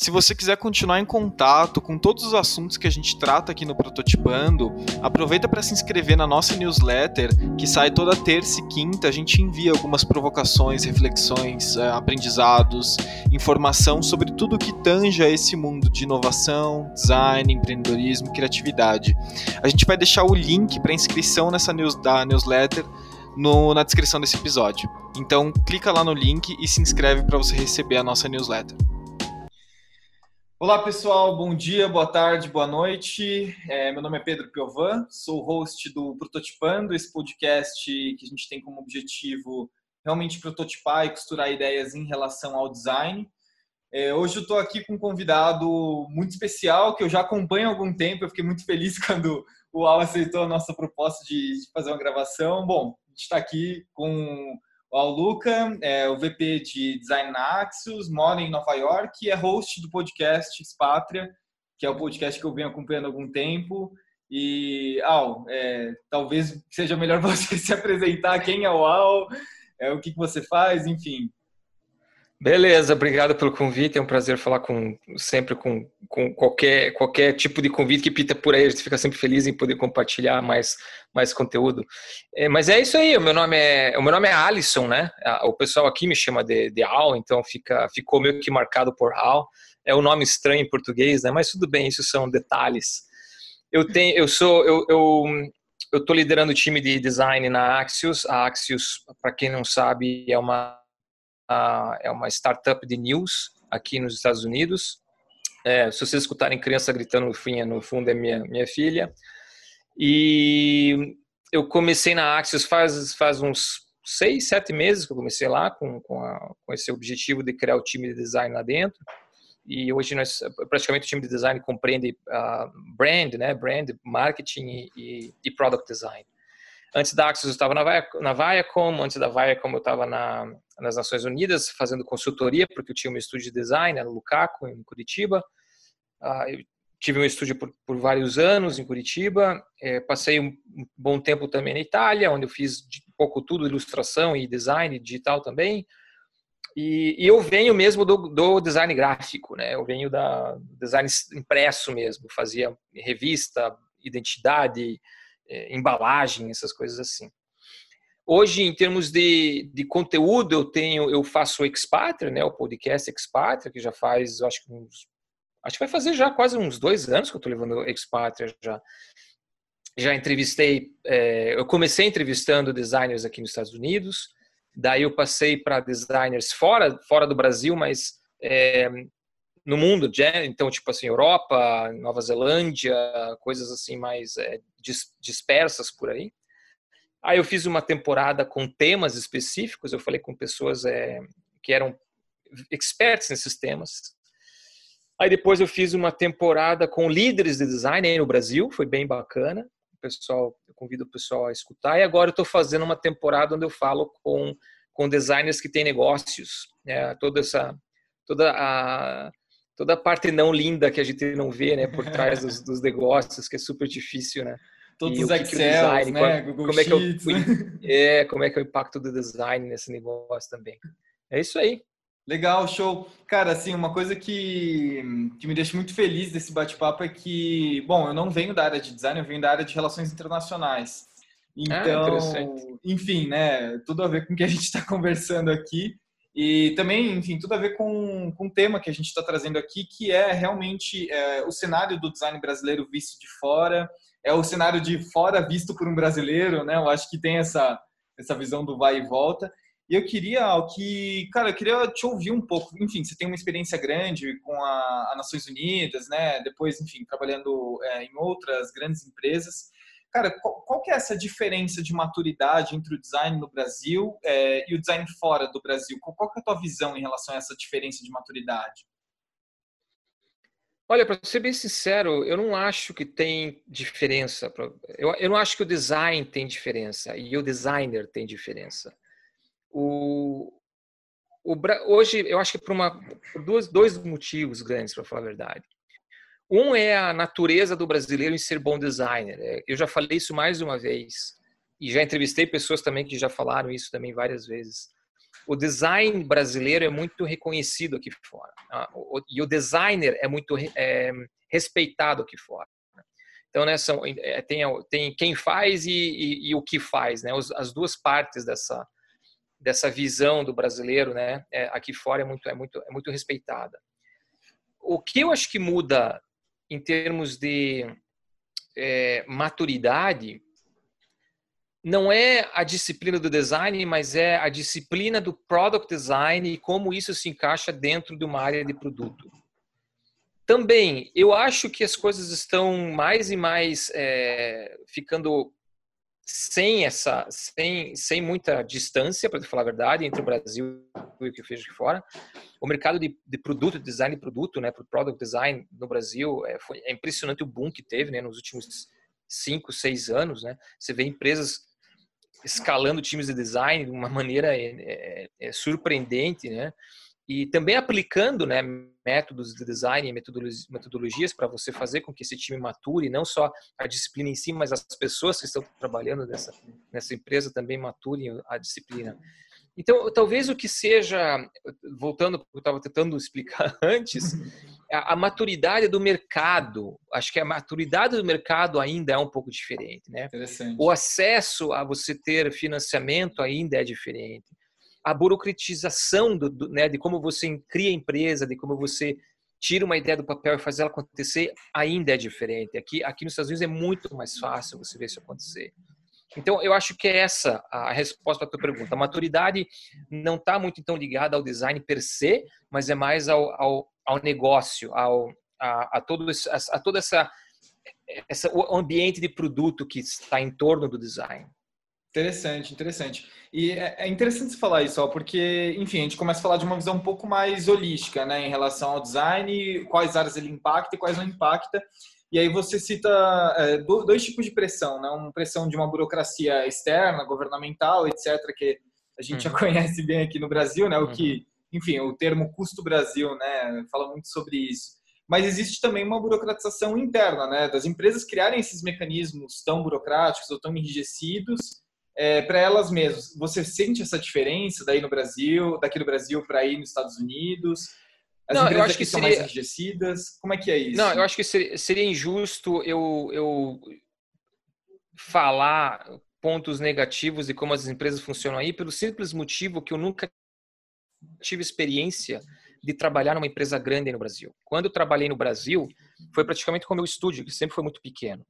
Se você quiser continuar em contato com todos os assuntos que a gente trata aqui no Prototipando, aproveita para se inscrever na nossa newsletter, que sai toda terça e quinta. A gente envia algumas provocações, reflexões, eh, aprendizados, informação sobre tudo que tanja esse mundo de inovação, design, empreendedorismo, criatividade. A gente vai deixar o link para inscrição nessa news, da newsletter no, na descrição desse episódio. Então, clica lá no link e se inscreve para você receber a nossa newsletter. Olá pessoal, bom dia, boa tarde, boa noite. É, meu nome é Pedro Piovan, sou host do Prototipando, esse podcast que a gente tem como objetivo realmente prototipar e costurar ideias em relação ao design. É, hoje eu estou aqui com um convidado muito especial que eu já acompanho há algum tempo. Eu fiquei muito feliz quando o Al aceitou a nossa proposta de, de fazer uma gravação. Bom, a gente está aqui com o Luca é o VP de Design na Axios, mora em Nova York e é host do podcast Expatria, que é o podcast que eu venho acompanhando há algum tempo. E, Al, é, talvez seja melhor você se apresentar, quem é o Al, é, o que, que você faz, enfim. Beleza, obrigado pelo convite. É um prazer falar com sempre com, com qualquer, qualquer tipo de convite que pita por aí. A gente fica sempre feliz em poder compartilhar mais, mais conteúdo. É, mas é isso aí. O meu nome é o meu nome é Alisson, né? O pessoal aqui me chama de, de Al, então fica ficou meio que marcado por Al. É um nome estranho em português, né? Mas tudo bem, isso são detalhes. Eu tenho, eu sou, eu, eu eu estou liderando o time de design na Axios. A Axios, para quem não sabe, é uma é uma startup de news aqui nos Estados Unidos. É, se vocês escutarem criança gritando no no fundo é minha, minha filha. E eu comecei na Axios faz, faz uns seis, sete meses que eu comecei lá com, com, a, com esse objetivo de criar o time de design lá dentro. E hoje nós praticamente o time de design compreende uh, brand, né, brand, marketing e, e, product design. Antes da Axios eu estava na, na Viacom, antes da Viacom eu estava na, nas Nações Unidas fazendo consultoria, porque eu tinha um estúdio de design no Lukaku, em Curitiba. Uh, eu tive um estúdio por, por, vários anos em Curitiba. É, passei um, bom tempo também na Itália, onde eu fiz de, pouco tudo, ilustração e design digital também. E, e eu venho mesmo do, do, design gráfico, né? Eu venho da design impresso mesmo, fazia revista, identidade, é, embalagem, essas coisas assim. Hoje, em termos de, de conteúdo, eu tenho, eu faço o Expatria, né, o podcast Expatria, que já faz, acho que uns, acho que vai fazer já quase uns dois anos que eu estou levando o Expatria já. Já entrevistei, é, eu comecei entrevistando designers aqui nos Estados Unidos, daí eu passei para designers fora, fora do Brasil, mas é, no mundo, então tipo assim Europa, Nova Zelândia, coisas assim mais é, dispersas por aí. Aí eu fiz uma temporada com temas específicos, eu falei com pessoas é, que eram experts nesses temas. Aí depois eu fiz uma temporada com líderes de design aí no Brasil, foi bem bacana. O pessoal, eu convido o pessoal a escutar. E agora eu estou fazendo uma temporada onde eu falo com com designers que têm negócios, né? toda essa toda a toda a parte não linda que a gente não vê, né, por trás dos, dos negócios, que é super difícil, né? Todos os Excel, né? Qual, Google como é, que eu, né? é, como é que é o impacto do design nesse negócio também. É isso aí. Legal, show. Cara, assim, uma coisa que, que me deixa muito feliz desse bate-papo é que, bom, eu não venho da área de design, eu venho da área de relações internacionais. Ah, então, ah, enfim, né, tudo a ver com o que a gente está conversando aqui. E também, enfim, tudo a ver com, com o tema que a gente está trazendo aqui, que é realmente é, o cenário do design brasileiro visto de fora, é o cenário de fora visto por um brasileiro, né? Eu acho que tem essa, essa visão do vai e volta. E eu queria que, cara, eu queria te ouvir um pouco. Enfim, você tem uma experiência grande com a, a Nações Unidas, né? Depois, enfim, trabalhando é, em outras grandes empresas. Cara, qual, qual que é essa diferença de maturidade entre o design no Brasil é, e o design fora do Brasil? Qual, qual que é a tua visão em relação a essa diferença de maturidade? Olha, para ser bem sincero, eu não acho que tem diferença. Eu, eu não acho que o design tem diferença e o designer tem diferença. O, o, hoje, eu acho que por, uma, por dois, motivos grandes, para falar a verdade. Um é a natureza do brasileiro em ser bom designer. É, eu já falei isso mais uma vez e já entrevistei pessoas também que já falaram isso também várias vezes o design brasileiro é muito reconhecido aqui fora. Tá? E o designer é muito é, respeitado aqui fora. Então, né, são, é, tem, tem quem faz e, e, e, o que faz, né? as duas partes dessa, dessa visão do brasileiro, né? É, aqui fora é muito, é, muito, é muito respeitada. O que eu acho que muda em termos de é, maturidade não é a disciplina do design, mas é a disciplina do product design e como isso se encaixa dentro de uma área de produto. Também, eu acho que as coisas estão mais e mais é, ficando sem essa, sem, sem muita distância, para falar a verdade, entre o Brasil e o que fez aqui fora. O mercado de, de produto, design de produto, né, product design no Brasil, é, foi, é impressionante o boom que teve, né, nos últimos cinco, seis anos, né? Você vê empresas escalando times de design de uma maneira é, é, surpreendente, né? E também aplicando né, métodos de design e metodologias para você fazer com que esse time mature, não só a disciplina em si, mas as pessoas que estão trabalhando nessa, nessa empresa também maturem a disciplina. Então, talvez o que seja, voltando ao que eu estava tentando explicar antes, a, a, maturidade do mercado. Acho que a maturidade do mercado ainda é um pouco diferente, né? O acesso a você ter financiamento ainda é diferente. A burocratização do, do, né, de como você cria a empresa, de como você tira uma ideia do papel e faz ela acontecer, ainda é diferente. Aqui, aqui nos Estados Unidos é muito mais fácil você ver isso acontecer. Então, eu acho que é essa a resposta para a tua pergunta. A maturidade não está muito então ligada ao design per se, mas é mais ao, ao, ao negócio, ao, a, a, todo esse, a, a toda essa, essa o ambiente de produto que está em torno do design. Interessante, interessante. E é, é interessante você falar isso, ó, porque, enfim, a gente começa a falar de uma visão um pouco mais holística, né, em relação ao design, quais áreas ele impacta e quais não impacta. E aí você cita é, dois tipos de pressão, né, uma pressão de uma burocracia externa, governamental, etc., que a gente uhum. já conhece bem aqui no Brasil, né, o que uhum enfim, o termo custo Brasil, né, fala muito sobre isso. Mas existe também uma burocratização interna, né, das empresas criarem esses mecanismos tão burocráticos ou tão enrijecidos é, para elas mesmas. Você sente essa diferença daí no Brasil, daqui do Brasil para aí nos Estados Unidos? As não, empresas eu acho que são seria... mais enrijecidas? Como é que é isso? Não, eu acho que seria, seria injusto eu, eu falar pontos negativos de como as empresas funcionam aí, pelo simples motivo que eu nunca tive experiência de trabalhar numa empresa grande no Brasil. Quando eu trabalhei no Brasil, foi praticamente como meu estúdio, que sempre foi muito pequeno.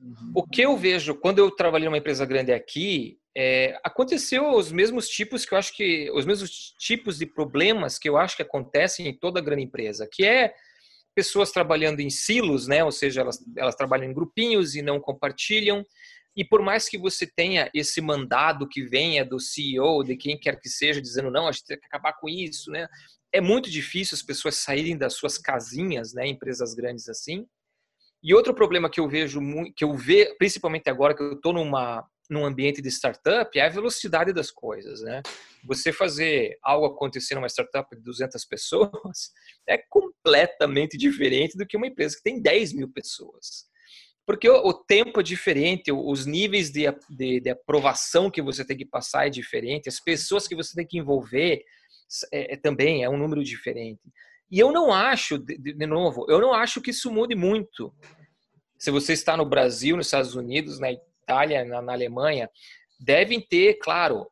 Uhum. O que eu vejo quando eu trabalhei numa empresa grande aqui, é, aconteceu os mesmos tipos que eu acho que os mesmos tipos de problemas que eu acho que acontecem em toda grande empresa, que é pessoas trabalhando em silos, né? Ou seja, elas, elas trabalham em grupinhos e não compartilham. E por mais que você tenha esse mandado que venha do CEO, de quem quer que seja, dizendo não, a gente tem que acabar com isso, né? É muito difícil as pessoas saírem das suas casinhas, né? Empresas grandes assim. E outro problema que eu vejo, que eu vejo, principalmente agora que eu estou numa num ambiente de startup, é a velocidade das coisas, né? Você fazer algo acontecer numa startup de 200 pessoas é completamente diferente do que uma empresa que tem 10 mil pessoas. Porque o, o tempo é diferente, os níveis de, de, de, aprovação que você tem que passar é diferente, as pessoas que você tem que envolver é, é, também é um número diferente. E eu não acho, de, de novo, eu não acho que isso mude muito. Se você está no Brasil, nos Estados Unidos, na Itália, na, na Alemanha, devem ter, claro,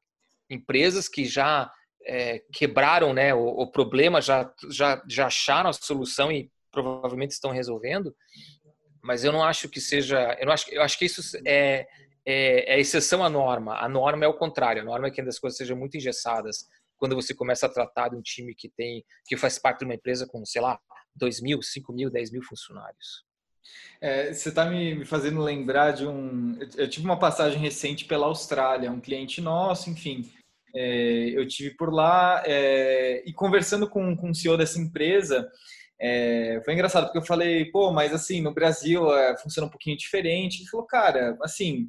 empresas que já é, quebraram né, o, o, problema, já, já, já acharam a solução e provavelmente estão resolvendo, mas eu não acho que seja. Eu, não acho, eu acho que isso é, é, é exceção à norma. A norma é o contrário. A norma é que as coisas sejam muito engessadas. Quando você começa a tratar de um time que tem, que faz parte de uma empresa com, sei lá, 2 mil, 5 mil, 10 mil funcionários. É, você está me, fazendo lembrar de um. Eu tive uma passagem recente pela Austrália, um cliente nosso, enfim. É, eu tive por lá é, e conversando com, com o CEO dessa empresa, É, foi engraçado porque eu falei, pô, mas assim, no Brasil é, funciona um pouquinho diferente. Ele falou, cara, assim,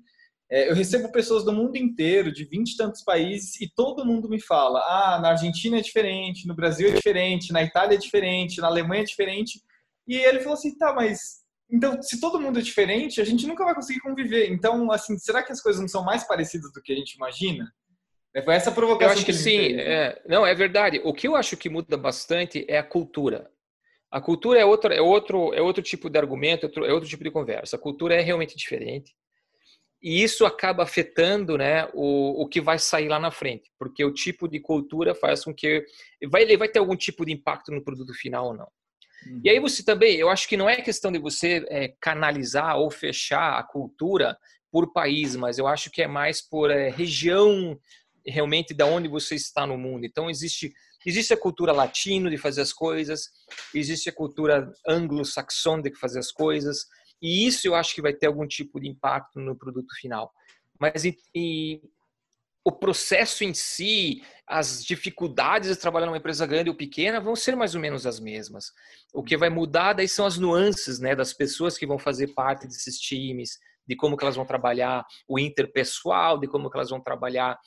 é, eu recebo pessoas do mundo inteiro, de 20 e tantos países, e todo mundo me fala: ah, na Argentina é diferente, no Brasil é diferente, na Itália é diferente, na Alemanha é diferente. E ele falou assim: tá, mas então, se todo mundo é diferente, a gente nunca vai conseguir conviver. Então, assim, será que as coisas não são mais parecidas do que a gente imagina? É, foi essa provocação. Eu acho que, que sim. É, não, é verdade. O que eu acho que muda bastante é a cultura. A cultura é outro, é outro, é outro tipo de argumento, é outro tipo de conversa. A cultura é realmente diferente. E isso acaba afetando né, o, o que vai sair lá na frente, porque o tipo de cultura faz com que. Vai, ele vai ter algum tipo de impacto no produto final ou não. Uhum. E aí você também, eu acho que não é questão de você é, canalizar ou fechar a cultura por país, mas eu acho que é mais por é, região realmente da onde você está no mundo. Então existe existe a cultura latino de fazer as coisas, existe a cultura anglo-saxônica de fazer as coisas, e isso eu acho que vai ter algum tipo de impacto no produto final. Mas e, o processo em si, as dificuldades de trabalhar numa empresa grande ou pequena vão ser mais ou menos as mesmas. O que vai mudar daí são as nuances, né, das pessoas que vão fazer parte desses times, de como que elas vão trabalhar o interpessoal, de como que elas vão trabalhar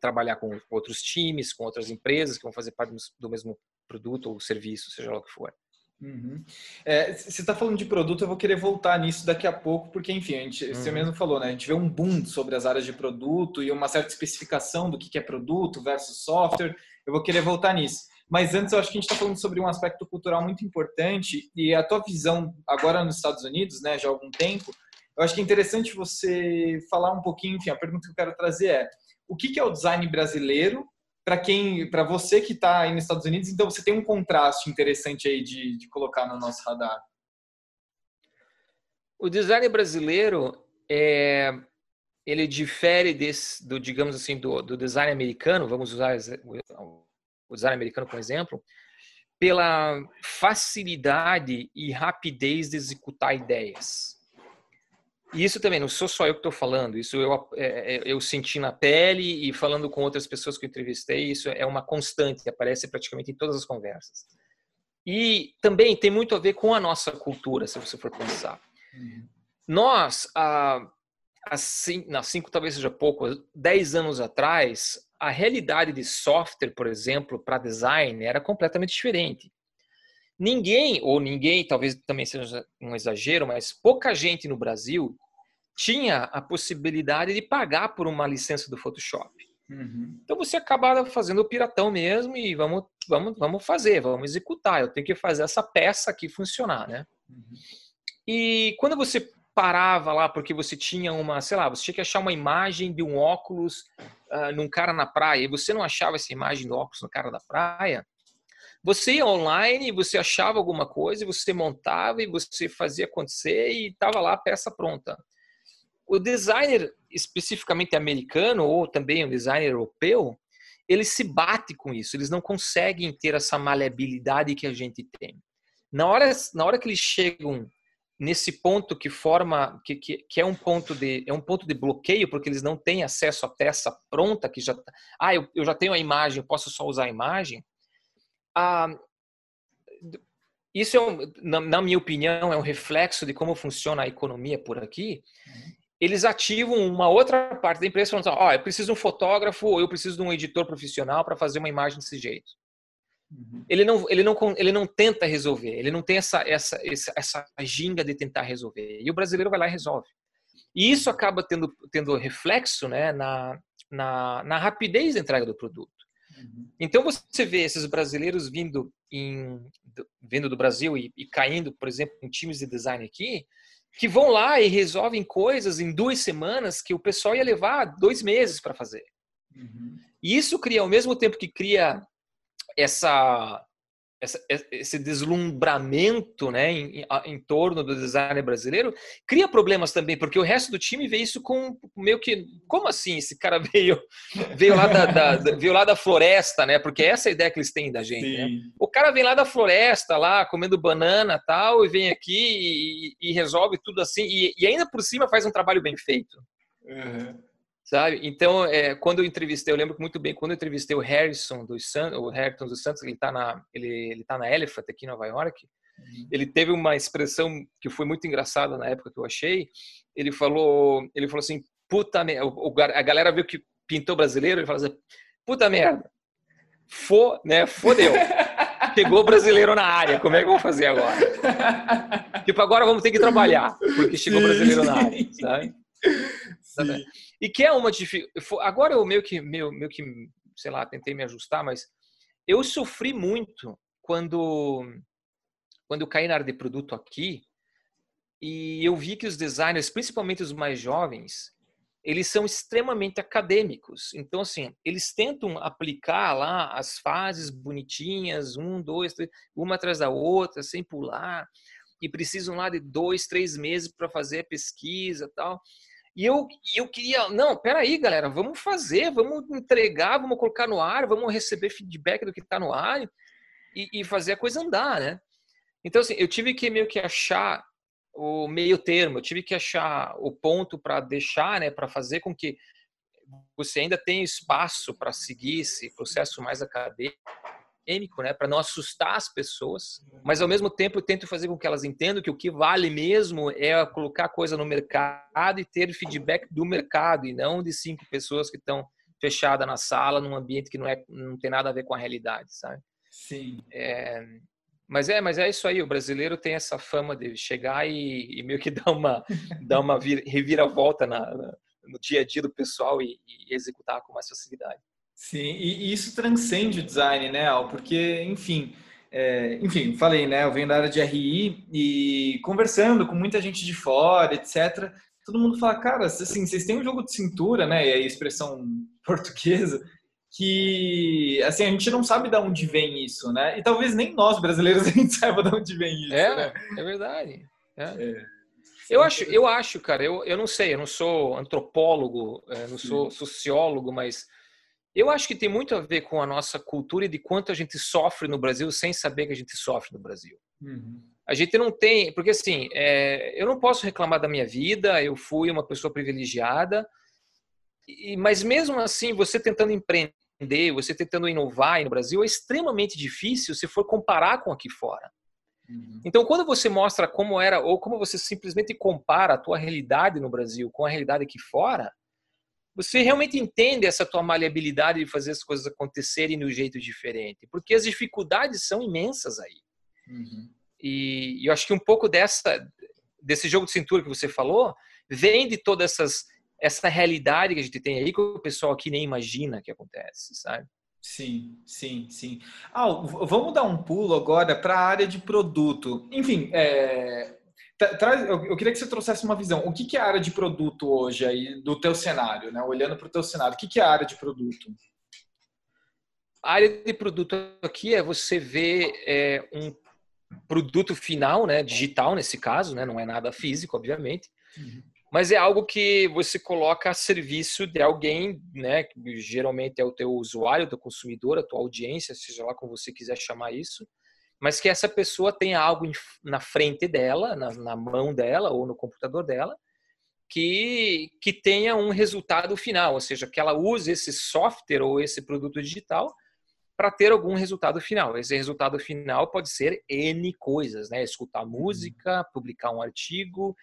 trabalhar com outros times, com outras empresas que vão fazer parte do mesmo produto ou serviço, seja lá o que for. Uhum. É, você está falando de produto, eu vou querer voltar nisso daqui a pouco, porque, enfim, a gente, uhum. você mesmo falou, né? A gente vê um boom sobre as áreas de produto e uma certa especificação do que é produto versus software. Eu vou querer voltar nisso. Mas antes, eu acho que a gente está falando sobre um aspecto cultural muito importante e a tua visão agora nos Estados Unidos, né, já há algum tempo, eu acho que é interessante você falar um pouquinho, enfim, a pergunta que eu quero trazer é o que é o design brasileiro para quem, para você que está aí nos Estados Unidos, então você tem um contraste interessante aí de, de colocar no nosso radar. O design brasileiro é, ele difere desse, do, digamos assim, do, do design americano. Vamos usar o design americano como exemplo, pela facilidade e rapidez de executar ideias. E isso também, não sou só eu que estou falando, isso eu, é, é, eu senti na pele e falando com outras pessoas que eu entrevistei, isso é uma constante, aparece praticamente em todas as conversas. E também tem muito a ver com a nossa cultura, se você for pensar. Uhum. Nós, há, há cinco, não, cinco, talvez seja pouco, dez anos atrás, a realidade de software, por exemplo, para design era completamente diferente. Ninguém, ou ninguém, talvez também seja um exagero, mas pouca gente no Brasil tinha a possibilidade de pagar por uma licença do Photoshop. Uhum. Então você acaba fazendo o piratão mesmo e vamos, vamos, vamos fazer, vamos executar. Eu tenho que fazer essa peça aqui funcionar, né? Uhum. E quando você parava lá porque você tinha uma, sei lá, você tinha que achar uma imagem de um óculos uh, num cara na praia e você não achava essa imagem do óculos no cara da praia, você ia online, você achava alguma coisa, você montava e você fazia acontecer e estava lá a peça pronta. O designer especificamente americano ou também o designer europeu, ele se bate com isso, eles não conseguem ter essa maleabilidade que a gente tem. Na hora, na hora que eles chegam nesse ponto que forma que, que, que, é um ponto de é um ponto de bloqueio porque eles não têm acesso à peça pronta que já tá, ah eu, eu já tenho a imagem eu posso só usar a imagem ah, isso, é um, na, na, minha opinião, é um reflexo de como funciona a economia por aqui. Uhum. Eles ativam uma outra parte da empresa falando assim, ó, oh, eu preciso de um fotógrafo ou eu preciso de um editor profissional para fazer uma imagem desse jeito. Uhum. Ele, não, ele, não, ele não tenta resolver, ele não tem essa, essa, essa, essa ginga de tentar resolver. E o brasileiro vai lá e resolve. E isso acaba tendo, tendo reflexo né, na, na, na rapidez da entrega do produto. Uhum. Então você vê esses brasileiros vindo, em, vindo do Brasil e, e, caindo, por exemplo, em times de design aqui, que vão lá e resolvem coisas em duas semanas que o pessoal ia levar dois meses para fazer. Uhum. E isso cria, ao mesmo tempo que cria essa essa, esse deslumbramento né, em, em, torno do designer brasileiro cria problemas também, porque o resto do time vê isso com meio que. Como assim esse cara veio, veio, lá, da, da, veio lá da floresta, né? Porque essa é a ideia que eles têm da gente. Né? O cara vem lá da floresta, lá, comendo banana tal, e vem aqui e, e resolve tudo assim, e, e, ainda por cima faz um trabalho bem feito. Uhum. Sabe? Então, é, quando eu entrevistei, eu lembro muito bem, quando eu entrevistei o Harrison dos Santos, o Harrison dos Santos, ele está na, ele, ele tá na Elephant aqui em Nova York, uhum. ele teve uma expressão que foi muito engraçada na época que eu achei, ele falou, ele falou assim, puta merda, a galera viu que pintou brasileiro, ele falou assim, puta merda, fo, né, fodeu. Chegou brasileiro na área, como é que eu vou fazer agora? tipo, agora vamos ter que trabalhar, porque chegou brasileiro na área, sabe? Sim. E que é uma dificuldade. Agora eu meio que, meio, meio que, sei lá, tentei me ajustar, mas eu sofri muito quando, quando eu caí na área de produto aqui e eu vi que os designers, principalmente os mais jovens, eles são extremamente acadêmicos. Então, assim, eles tentam aplicar lá as fases bonitinhas, um, dois, três, uma atrás da outra, sem pular, e precisam lá de dois, três meses para fazer a pesquisa tal. E eu, eu queria, não, peraí, galera, vamos fazer, vamos entregar, vamos colocar no ar, vamos receber feedback do que está no ar e, e, fazer a coisa andar, né? Então, assim, eu tive que meio que achar o meio termo, eu tive que achar o ponto para deixar, né, para fazer com que você ainda tenha espaço para seguir esse processo mais acadêmico, né, para não assustar as pessoas, mas ao mesmo tempo eu tento fazer com que elas entendam que o que vale mesmo é colocar coisa no mercado e ter feedback do mercado e não de cinco pessoas que estão fechadas na sala num ambiente que não é não tem nada a ver com a realidade, sabe? Sim. É, mas é, mas é isso aí. O brasileiro tem essa fama de chegar e, e meio que dar uma dar uma reviravolta na, na, no dia a dia do pessoal e, e executar com mais facilidade. Sim, e isso transcende o design, né, Al? Porque, enfim, é, enfim, falei, né? Eu venho da área de RI e conversando com muita gente de fora, etc. Todo mundo fala, cara, assim, vocês têm um jogo de cintura, né? E a expressão portuguesa, que assim a gente não sabe de onde vem isso, né? E talvez nem nós brasileiros a gente saiba de onde vem isso. É, né? é verdade. É. É. Eu acho, eu acho, cara, eu, eu não sei, eu não sou antropólogo, é, não sou sociólogo, mas eu acho que tem muito a ver com a nossa cultura e de quanto a gente sofre no Brasil sem saber que a gente sofre no Brasil. Uhum. A gente não tem, porque assim, é, eu não posso reclamar da minha vida, eu fui uma pessoa privilegiada, e, mas mesmo assim, você tentando empreender, você tentando inovar no Brasil, é extremamente difícil se for comparar com aqui fora. Uhum. Então, quando você mostra como era, ou como você simplesmente compara a tua realidade no Brasil com a realidade aqui fora, você realmente entende essa tua maleabilidade de fazer as coisas acontecerem de um jeito diferente, porque as dificuldades são imensas aí. Uhum. E, e, eu acho que um pouco dessa desse jogo de cintura que você falou vem de toda essas essa realidade que a gente tem aí que o pessoal aqui nem imagina que acontece, sabe? Sim, sim, sim. Ah, vamos dar um pulo agora para a área de produto. Enfim, é, Traz, eu queria que você trouxesse uma visão. O que é a área de produto hoje aí do teu cenário, né? Olhando para o teu cenário, o que é a área de produto? A área de produto aqui é você ver é, um produto final, né? Digital nesse caso, né? Não é nada físico, obviamente. Uhum. Mas é algo que você coloca a serviço de alguém, né? Que geralmente é o teu usuário, o teu consumidor, a tua audiência, seja lá como você quiser chamar isso mas que essa pessoa tenha algo na frente dela, na, na mão dela ou no computador dela, que, que tenha um resultado final, ou seja, que ela use esse software ou esse produto digital para ter algum resultado final. Esse resultado final pode ser N coisas, né? Escutar uhum. música, publicar um artigo,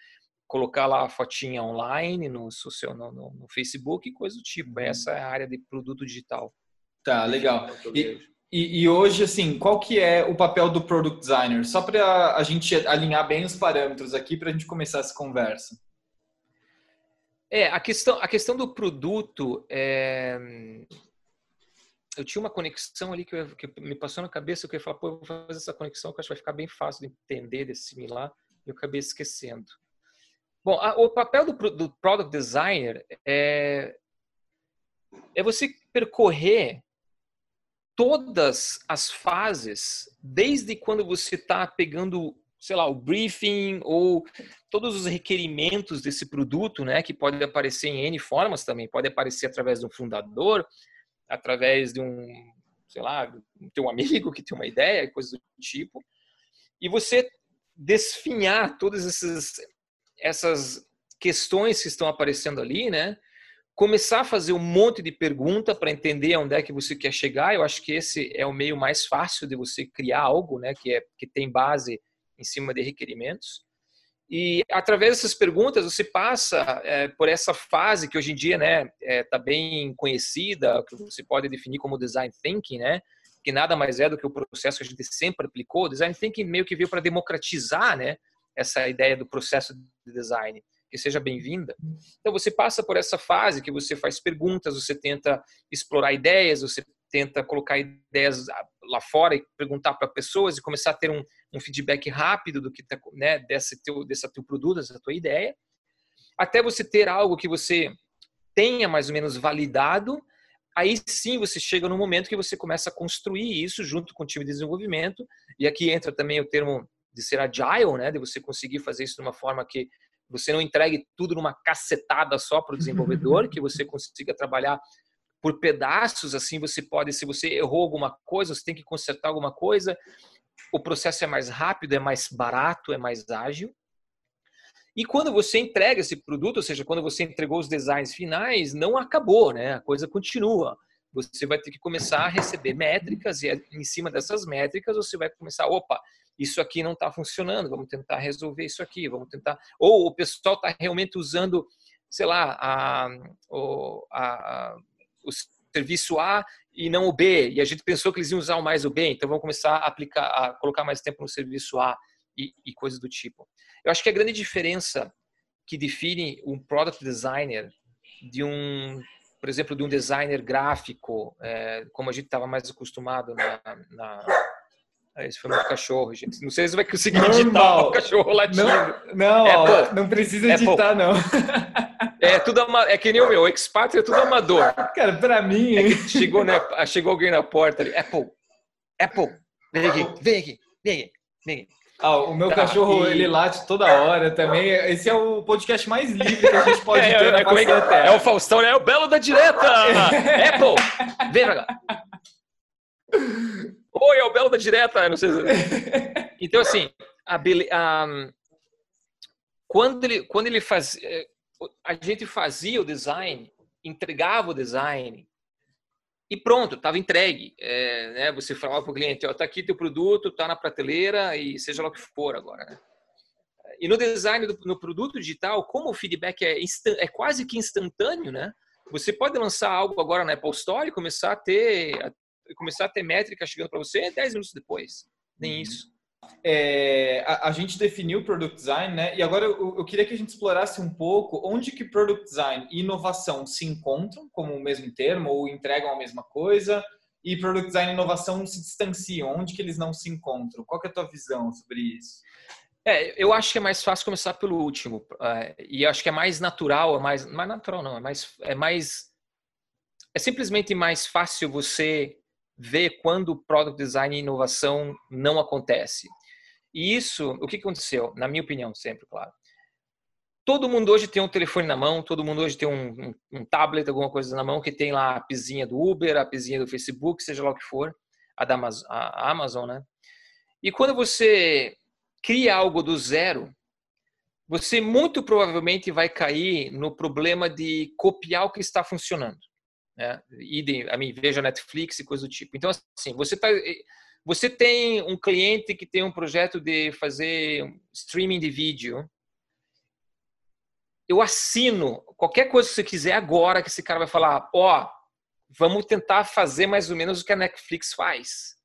colocar lá a fotinha online no, social, no, no, no Facebook, coisa do tipo. Uhum. Essa é a área de produto digital. Tá, legal. E, e, e, hoje, assim, qual que é o papel do Product Designer? Só para a gente alinhar bem os parâmetros aqui para a gente começar essa conversa. É, a questão, a questão do produto, é... eu tinha uma conexão ali que, eu, que, me passou na cabeça, que eu ia falar, pô, eu vou fazer essa conexão que acho que vai ficar bem fácil de entender, de assimilar, e eu acabei esquecendo. Bom, a, o papel do, do Product Designer é, é você percorrer todas as fases, desde quando você está pegando, sei lá, o briefing ou todos os requerimentos desse produto, né, que pode aparecer em N formas também, pode aparecer através de um fundador, através de um, sei lá, de um amigo que tem uma ideia, coisa do tipo, e você desfinhar todas essas, essas questões que estão aparecendo ali, né, começar a fazer um monte de pergunta para entender onde é que você quer chegar. Eu acho que esse é o meio mais fácil de você criar algo, né, que é que tem base em cima de requerimentos. E através dessas perguntas você passa é, por essa fase que hoje em dia, né, está é, tá bem conhecida, que você pode definir como design thinking, né, que nada mais é do que o processo que a gente sempre aplicou. O design thinking meio que veio para democratizar, né, essa ideia do processo de design que seja bem-vinda. Então você passa por essa fase que você faz perguntas, você tenta explorar ideias, você tenta colocar ideias lá fora e perguntar para pessoas e começar a ter um, um feedback rápido do que tá, né, desse teu dessa teu produto, dessa tua ideia, até você ter algo que você tenha mais ou menos validado. Aí sim você chega no momento que você começa a construir isso junto com o time de desenvolvimento. E aqui entra também o termo de ser agile, né, de você conseguir fazer isso de uma forma que você não entregue tudo numa cacetada só para o desenvolvedor, que você consiga trabalhar por pedaços, assim você pode, se você errou alguma coisa, você tem que consertar alguma coisa, o processo é mais rápido, é mais barato, é mais ágil. E quando você entrega esse produto, ou seja, quando você entregou os designs finais, não acabou, né? A coisa continua. Você vai ter que começar a receber métricas e em cima dessas métricas você vai começar, opa, isso aqui não está funcionando, vamos tentar resolver isso aqui, vamos tentar. Ou o pessoal está realmente usando, sei lá, a, o, a, o serviço A e não o B, e a gente pensou que eles iam usar mais o B, então vamos começar a aplicar, a colocar mais tempo no serviço A e, e coisas do tipo. Eu acho que a grande diferença que define um product designer de um, por exemplo, de um designer gráfico, é, como a gente estava mais acostumado na, na esse foi meu cachorro, gente. Não sei se vai conseguir Normal. editar o cachorro latindo. Não, não, é, ó, não precisa é editar, não. É tudo ama... é que nem o meu, o é tudo amador. Cara, pra mim. É chegou, né, chegou alguém na porta ali. Apple, Apple, vem aqui, vem aqui, vem aqui, vem aqui. Ah, o meu tá, cachorro, e... ele late toda hora também. Esse é o podcast mais livre que a gente pode é, ter é, na é, é, o Faustão, né? É o Belo da Direta! Apple, vem pra cá. Oi, é o Belo da Direta, não sei se... Então, assim, a, a, quando, ele, quando ele fazia... Eh, a gente fazia o design, entregava o design e pronto, estava entregue. É, né, você falava para o cliente, está aqui teu produto, está na prateleira e seja lá o que for agora. Né? E no design, do, no produto digital, como o feedback é, é quase que instantâneo, né? Você pode lançar algo agora na Apple Store e começar a ter, começar a ter métrica chegando para você 10 minutos depois. Nem uhum. isso. É, a, a, gente definiu o product design, né? E agora eu, eu, queria que a gente explorasse um pouco onde que product design e inovação se encontram como o mesmo termo ou entregam a mesma coisa e product design e inovação se distanciam. Onde que eles não se encontram? Qual é a tua visão sobre isso? É, eu acho que é mais fácil começar pelo último é, e acho que é mais natural, é mais, mais natural não, é mais, é mais, é simplesmente mais fácil você ver quando product design e inovação não acontece. E isso, o que aconteceu? Na minha opinião, sempre, claro. Todo mundo hoje tem um telefone na mão, todo mundo hoje tem um, um, um tablet, alguma coisa na mão, que tem lá a appzinha do Uber, a appzinha do Facebook, seja lá o que for, a da Amazon, a Amazon, né? E quando você cria algo do zero, você muito provavelmente vai cair no problema de copiar o que está funcionando né? Idem, a mim, veja Netflix e coisa do tipo. Então, assim, você tá, você tem um cliente que tem um projeto de fazer streaming de vídeo. Eu assino qualquer coisa que você quiser agora que esse cara vai falar, ó, oh, vamos tentar fazer mais ou menos o que a Netflix faz.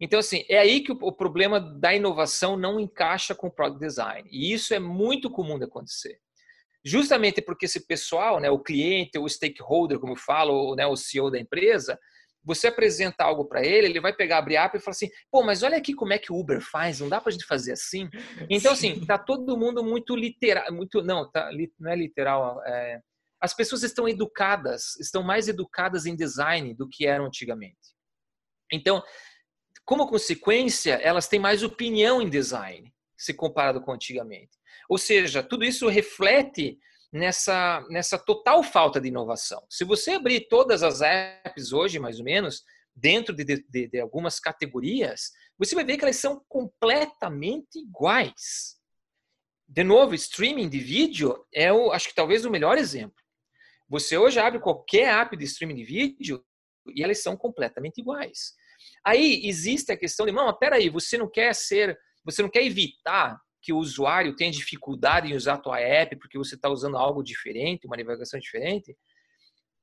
Então, assim, é aí que o problema da inovação não encaixa com o product design. E isso é muito comum de acontecer justamente porque esse pessoal, né, o cliente, o stakeholder, como eu falo, né, o CEO da empresa, você apresenta algo para ele, ele vai pegar, abrir a app e falar assim, pô, mas olha aqui como é que o Uber faz, não dá para a gente fazer assim? Então, assim, tá todo mundo muito literal, muito, não, tá, não é literal, é, as pessoas estão educadas, estão mais educadas em design do que eram antigamente. Então, como consequência, elas têm mais opinião em design, se comparado com antigamente. Ou seja, tudo isso reflete nessa, nessa total falta de inovação. Se você abrir todas as apps hoje, mais ou menos, dentro de, de, de algumas categorias, você vai ver que elas são completamente iguais. De novo, streaming de vídeo é, o, acho que talvez o melhor exemplo. Você hoje abre qualquer app de streaming de vídeo e elas são completamente iguais. Aí existe a questão de, não, peraí, você não quer ser, você não quer evitar que o usuário tenha dificuldade em usar a tua app porque você está usando algo diferente, uma navegação diferente?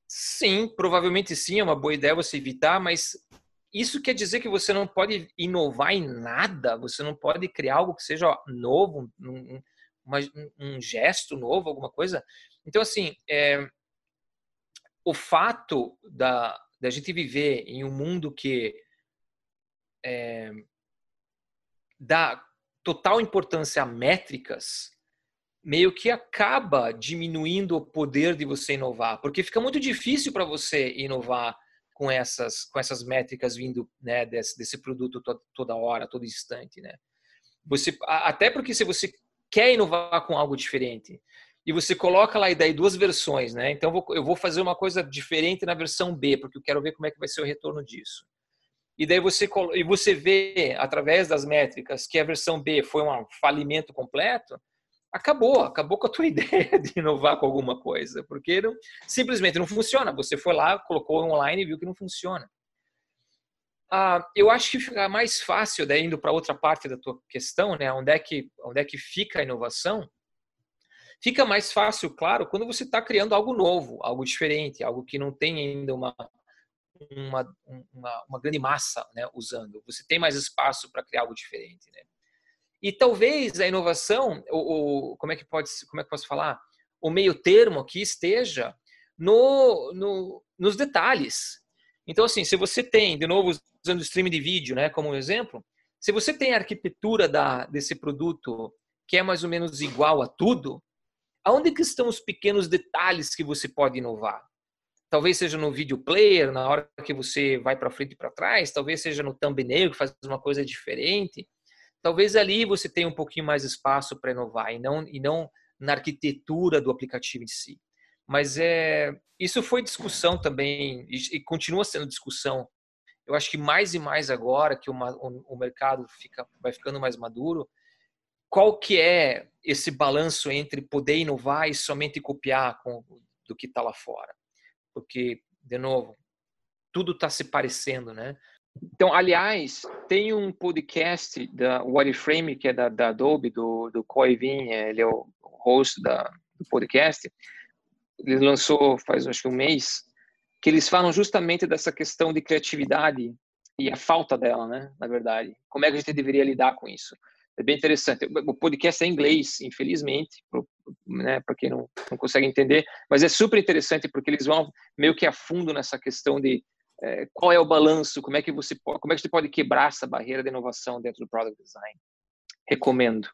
Sim, provavelmente sim, é uma boa ideia você evitar, mas isso quer dizer que você não pode inovar em nada, você não pode criar algo que seja novo, um, uma, um gesto novo, alguma coisa. Então, assim, é, o fato da, da gente viver em um mundo que é, dá total importância a métricas, meio que acaba diminuindo o poder de você inovar, porque fica muito difícil para você inovar com essas com essas métricas vindo né, desse, desse produto to, toda hora, todo instante, né? Você até porque se você quer inovar com algo diferente e você coloca lá e daí duas versões, né? Então eu vou, fazer uma coisa diferente na versão B porque eu quero ver como é que vai ser o retorno disso. E daí você e você vê através das métricas que a versão B foi um falimento completo acabou, acabou com a tua ideia de inovar com alguma coisa, porque não, simplesmente não funciona. Você foi lá, colocou online e viu que não funciona. Ah, eu acho que fica mais fácil, daí indo para outra parte da tua questão, né, onde é que onde é que fica a inovação? Fica mais fácil, claro, quando você está criando algo novo, algo diferente, algo que não tem ainda uma uma, uma, uma grande massa né, usando. Você tem mais espaço para criar algo diferente. Né? E talvez a inovação, o, como é que pode, como é que posso falar, o meio termo aqui esteja no, no, nos detalhes. Então, assim, se você tem, de novo, usando o streaming de vídeo, né, como um exemplo, se você tem a arquitetura da, desse produto que é mais ou menos igual a tudo, aonde que estão os pequenos detalhes que você pode inovar? Talvez seja no video player, na hora que você vai para frente e para trás, talvez seja no thumbnail que faz uma coisa diferente talvez ali você tenha um pouquinho mais espaço para inovar e não, e não na arquitetura do aplicativo em si. Mas é, isso foi discussão também e, e continua sendo discussão. Eu acho que mais e mais agora que uma, o, o mercado fica, vai ficando mais maduro, qual que é esse balanço entre poder inovar e somente copiar com, do que está lá fora? Porque, de novo, tudo está se parecendo, né? Então, aliás, tem um podcast da Wireframe, que é da, da Adobe, do, do Coivin, é, ele é o host da, do podcast. Ele lançou faz acho que um mês, que eles falam justamente dessa questão de criatividade e a falta dela, né? Na verdade, como é que a gente deveria lidar com isso? É bem interessante. O podcast é em inglês, infelizmente, né, para quem não, não consegue entender, mas é super interessante porque eles vão meio que a fundo nessa questão de é, qual é o balanço, como é que você pode, como é que você pode quebrar essa barreira de inovação dentro do product design? Recomendo.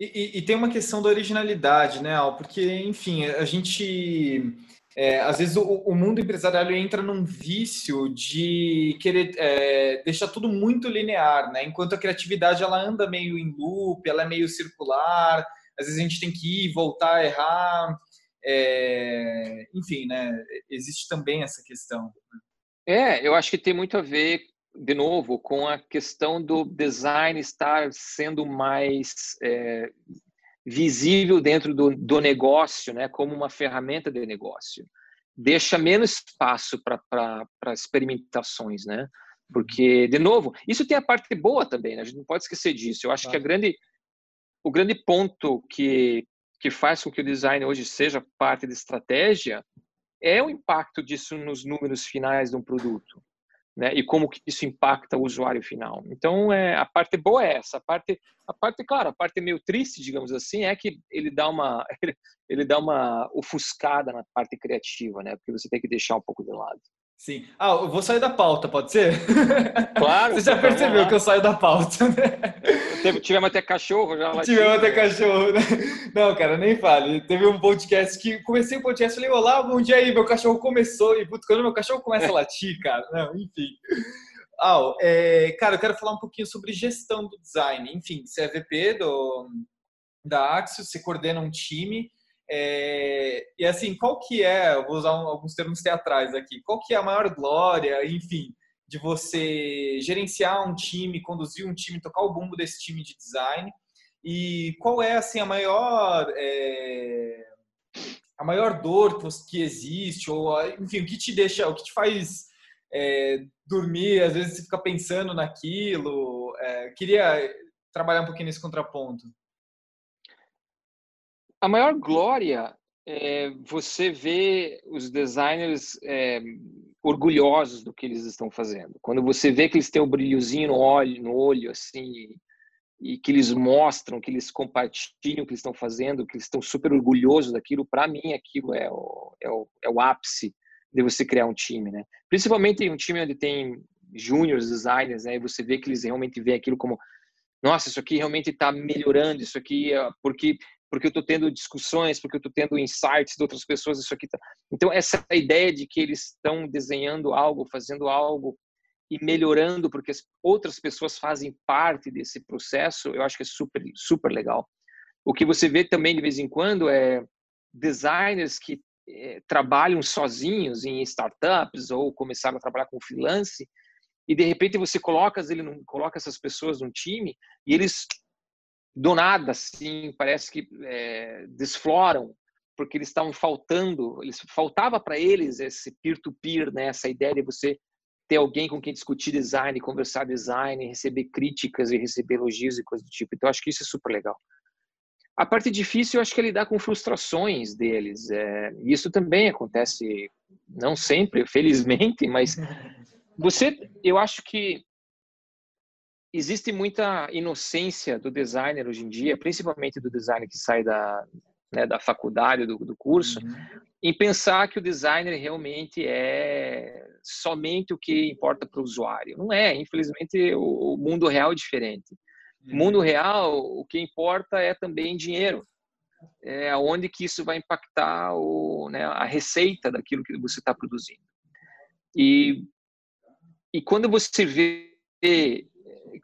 E, e, e tem uma questão da originalidade, né, Al? Porque, enfim, a gente é, às vezes o, o, mundo empresarial entra num vício de querer é, deixar tudo muito linear, né? Enquanto a criatividade ela anda meio em loop, ela é meio circular. Às vezes a gente tem que ir, voltar, errar. É, enfim, né? Existe também essa questão. É, eu acho que tem muito a ver, de novo, com a questão do design estar sendo mais é, visível dentro do, do negócio, né, como uma ferramenta de negócio. Deixa menos espaço para experimentações, né? Porque, de novo, isso tem a parte boa também, né? a gente não pode esquecer disso. Eu acho que a grande, o grande ponto que, que faz com que o design hoje seja parte de estratégia é o impacto disso nos números finais de um produto, né? E como que isso impacta o usuário final. Então, é, a parte boa é essa. A parte, a parte, claro, a parte meio triste, digamos assim, é que ele dá uma, ele dá uma ofuscada na parte criativa, né? Porque você tem que deixar um pouco de lado. Sim. Ah, eu vou sair da pauta, pode ser? Claro. Você já percebeu que eu saio da pauta, né? Tivemos até cachorro já. Tivemos até cachorro, né? Não, cara, nem fale. Teve um podcast que comecei o podcast, falei, olá, bom dia aí, meu cachorro começou. E quando meu cachorro começa a latir, cara, não, enfim. Ah, é, cara, eu quero falar um pouquinho sobre gestão do design. Enfim, você é VP do, da Axios, você coordena um time. É, e assim, qual que é, vou usar um, alguns termos teatrais aqui, qual que é a maior glória, enfim, de você gerenciar um time, conduzir um time, tocar o bumbo desse time de design? E qual é, assim, a maior, é, a maior dor que existe, ou enfim, o que te deixa, o que te faz é, dormir, às vezes você fica pensando naquilo. É, queria trabalhar um pouquinho nesse contraponto. A maior glória é você ver os designers é, orgulhosos do que eles estão fazendo. Quando você vê que eles têm o um brilhozinho no olho, no olho assim, e que eles mostram, que eles compartilham o que eles estão fazendo, que eles estão super orgulhosos daquilo, para mim aquilo é o, é, o, é o ápice de você criar um time, né? Principalmente um time onde tem juniors designers, né? E você vê que eles realmente veem aquilo como, nossa, isso aqui realmente está melhorando, isso aqui, é porque porque eu estou tendo discussões, porque eu estou tendo insights de outras pessoas, isso aqui tá. Então essa ideia de que eles estão desenhando algo, fazendo algo e melhorando porque as outras pessoas fazem parte desse processo, eu acho que é super super legal. O que você vê também de vez em quando é designers que é, trabalham sozinhos em startups ou começaram a trabalhar com freelance e de repente você coloca ele coloca essas pessoas num time e eles do nada assim parece que é, desfloram porque eles estavam faltando eles faltava para eles esse peer to peer né essa ideia de você ter alguém com quem discutir design, conversar design, receber críticas e receber elogios e coisas do tipo. Então, acho que isso é super legal. A parte difícil, eu acho que é lidar com frustrações deles. É, isso também acontece, não sempre, felizmente, mas você, eu acho que existe muita inocência do designer hoje em dia, principalmente do designer que sai da, né, da faculdade, do, do curso, uhum. em pensar que o designer realmente é somente o que importa para o usuário. Não é, infelizmente o, o mundo real é diferente. No uhum. mundo real, o que importa é também dinheiro. É onde que isso vai impactar o, né, a receita daquilo que você está produzindo. E, e quando você vê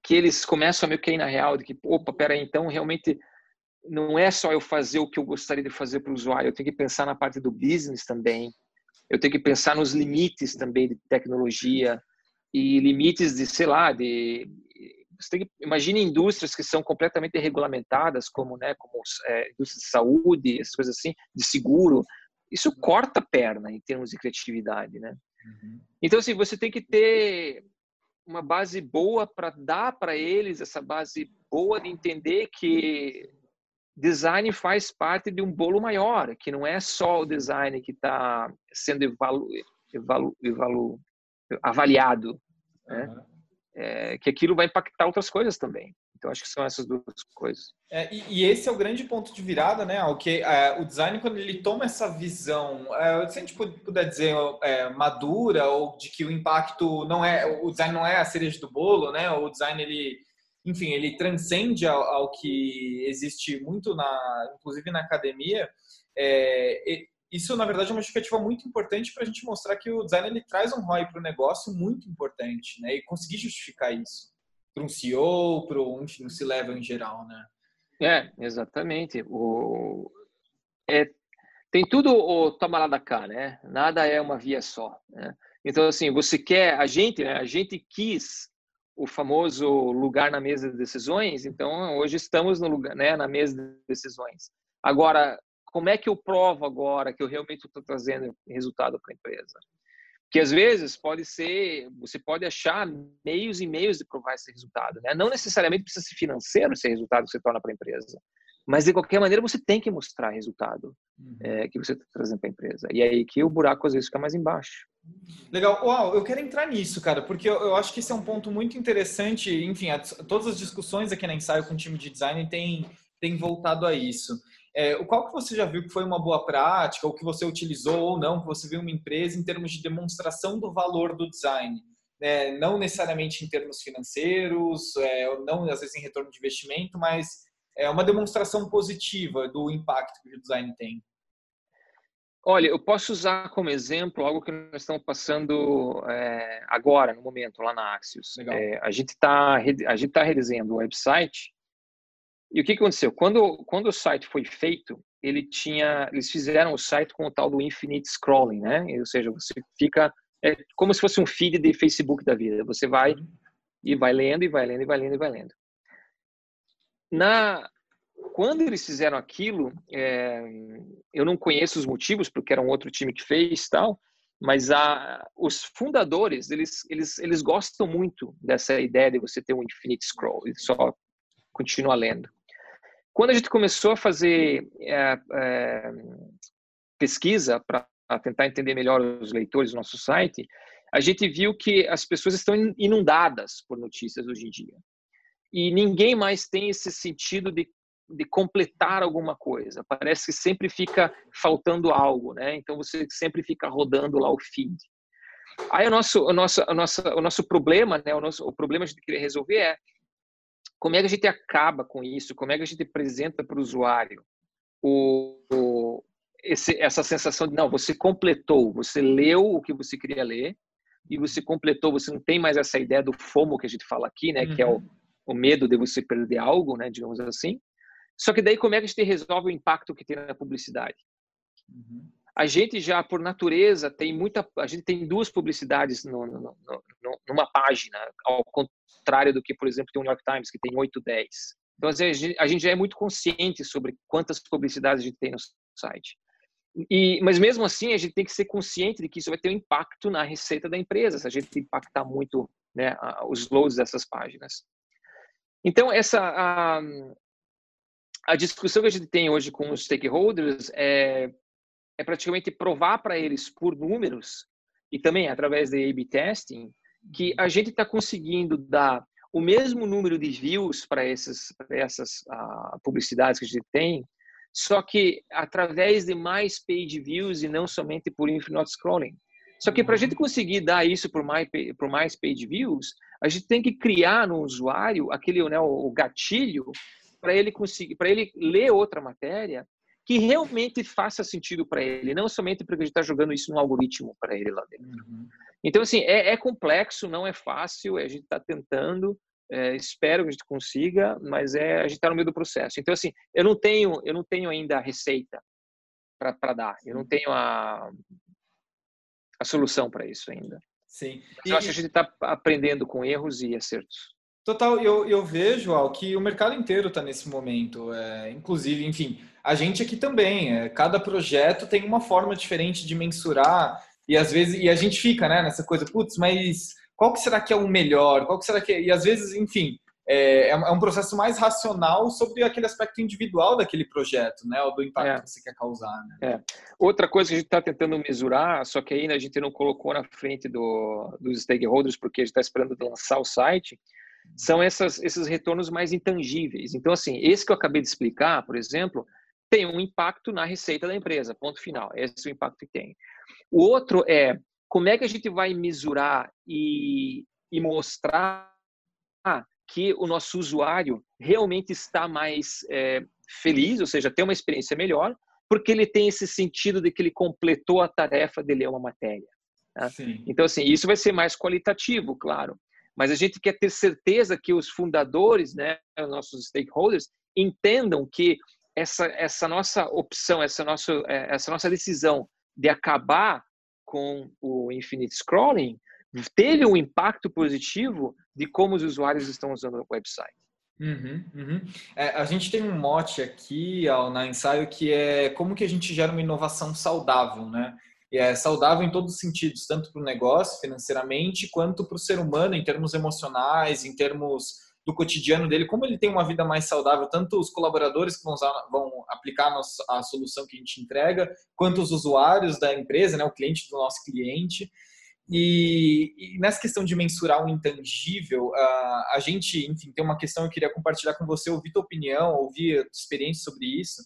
que eles começam a meio que ir na real, de que, opa, peraí, então realmente não é só eu fazer o que eu gostaria de fazer para o usuário, eu tenho que pensar na parte do business também, eu tenho que pensar nos limites também de tecnologia e limites de, sei lá, de você tem que imagine indústrias que são completamente regulamentadas, como, né, como é, indústria de saúde, essas coisas assim, de seguro. Isso corta a perna em termos de criatividade, né? Uhum. Então, assim, você tem que ter uma base boa para dar para eles essa base boa de entender que design faz parte de um bolo maior, que não é só o design que está sendo evalu, evalu, evalu, avaliado, né? Uhum. É, que aquilo vai impactar outras coisas também. Então acho que são essas duas coisas. É, e, e, esse é o grande ponto de virada, né? O que é, o design quando ele toma essa visão, é, se a gente puder dizer é, madura ou de que o impacto não é, o design não é a cereja do bolo, né? O design ele enfim, ele transcende ao, ao, que existe muito na, inclusive na academia. É, isso, na verdade, é uma justificativa muito importante para a gente mostrar que o design ele traz um ROI para o negócio muito importante, né? E conseguir justificar isso para um CEO, para um, enfim, um C-level em geral, né? É, exatamente. O, é, tem tudo o toma lá da cá, né? Nada é uma via só, né? Então, assim, você quer, a gente, né? A gente quis o famoso lugar na mesa de decisões, então hoje estamos no lugar, né, na mesa de decisões. Agora, como é que eu provo agora que eu realmente estou trazendo resultado para a empresa? Que às vezes pode ser, você pode achar meios e meios de provar esse resultado, né? Não necessariamente precisa ser financeiro esse resultado que você torna para a empresa, mas de qualquer maneira você tem que mostrar resultado uhum. é, que você está trazendo para a empresa. E aí que o buraco às vezes fica mais embaixo. Legal. Uau, eu quero entrar nisso, cara, porque eu, eu, acho que esse é um ponto muito interessante. Enfim, a, todas as discussões aqui na Ensaio com o time de design têm, têm voltado a isso. É, qual que você já viu que foi uma boa prática, ou que você utilizou ou não, que você viu uma empresa em termos de demonstração do valor do design? É, não necessariamente em termos financeiros, é, não às vezes em retorno de investimento, mas é uma demonstração positiva do impacto que o design tem. Olha, eu posso usar como exemplo algo que nós estamos passando é, agora, no momento, lá na Axios. É, a gente está a gente tá redesenhando o website e o que aconteceu? Quando, quando o site foi feito, ele tinha, eles fizeram o site com o tal do infinite scrolling, né? Ou seja, você fica é como se fosse um feed de Facebook da vida. Você vai uhum. e vai lendo e vai lendo e vai lendo e vai lendo. Na quando eles fizeram aquilo, é, eu não conheço os motivos, porque era um outro time que fez tal, mas a, os fundadores, eles, eles, eles gostam muito dessa ideia de você ter um infinite scroll e só continuar lendo. Quando a gente começou a fazer é, é, pesquisa para tentar entender melhor os leitores do nosso site, a gente viu que as pessoas estão inundadas por notícias hoje em dia. E ninguém mais tem esse sentido de, de completar alguma coisa. Parece que sempre fica faltando algo, né? Então você sempre fica rodando lá o feed. Aí o nosso, o nosso, o nosso, o nosso problema, né? O, nosso, o problema que a gente queria resolver é como é que a gente acaba com isso? Como é que a gente apresenta para o usuário o, esse, essa sensação de não, você completou, você leu o que você queria ler e você completou, você não tem mais essa ideia do FOMO que a gente fala aqui, né, uhum. que é o, uhum. o medo de você perder algo, né, digamos assim. Só que daí como é que a gente resolve o impacto que tem na publicidade? Uhum. A gente já por natureza tem muita, a gente tem duas publicidades no, no, no, numa página, ao contrário do que, por exemplo, tem o New York Times que tem 8, 10. Então a gente já é muito consciente sobre quantas publicidades a gente tem no site. E, mas mesmo assim, a gente tem que ser consciente de que isso vai ter um impacto na receita da empresa, se a gente impactar muito né, os loads dessas páginas. Então, essa a, a discussão que a gente tem hoje com os stakeholders é, é praticamente provar para eles por números e também através de A/B testing que a gente está conseguindo dar o mesmo número de views para essas, essas uh, publicidades que a gente tem só que através de mais page views e não somente por infinite scrolling. Só que para a gente conseguir dar isso por mais, por mais page views, a gente tem que criar no usuário aquele né, o gatilho para ele conseguir, para ele ler outra matéria que realmente faça sentido para ele, não somente porque a gente está jogando isso num algoritmo para ele lá dentro. Uhum. Então assim é, é, complexo, não é fácil, a gente está tentando, é, espero que a gente consiga, mas é a gente está no meio do processo. Então assim, eu não tenho, eu não tenho ainda a receita para dar, eu não tenho a a solução para isso ainda. Sim. Eu acho que a gente está aprendendo com erros e acertos. Total, eu, eu vejo Al, que o mercado inteiro está nesse momento. É, inclusive, enfim, a gente aqui também. É, cada projeto tem uma forma diferente de mensurar e às vezes e a gente fica, né, nessa coisa, putz, mas qual que será que é o melhor? Qual que será que é? E às vezes, enfim, é, é, é um processo mais racional sobre aquele aspecto individual daquele projeto, né? Ou do impacto é. que você quer causar. Né? É. Outra coisa que a gente está tentando mesurar, só que ainda a gente não colocou na frente do, dos stakeholders, porque a gente está esperando lançar o site, são essas, esses retornos mais intangíveis. Então, assim, esse que eu acabei de explicar, por exemplo, tem um impacto na receita da empresa, ponto final. Esse é o impacto que tem. O outro é como é que a gente vai mesurar e, e mostrar que o nosso usuário realmente está mais é, feliz, ou seja, tem uma experiência melhor, porque ele tem esse sentido de que ele completou a tarefa de ler uma matéria. Tá? Então, assim, isso vai ser mais qualitativo, claro. Mas a gente quer ter certeza que os fundadores, né, os nossos stakeholders, entendam que essa, essa nossa opção, essa nossa, é, essa nossa decisão de acabar com o infinite scrolling teve um impacto positivo de como os usuários estão usando o website. Uhum, uhum. É, a gente tem um mote aqui ao, na ensaio que é como que a gente gera uma inovação saudável, né? E é saudável em todos os sentidos, tanto para o negócio, financeiramente, quanto para o ser humano, em termos emocionais, em termos do cotidiano dele, como ele tem uma vida mais saudável, tanto os colaboradores que vão, usar, vão aplicar a, a solução que a gente entrega, quanto os usuários da empresa, né, o cliente do nosso cliente. E, e nessa questão de mensurar o intangível, uh, a gente, enfim, tem uma questão que eu queria compartilhar com você, ouvir tua opinião, ouvir experiência sobre isso,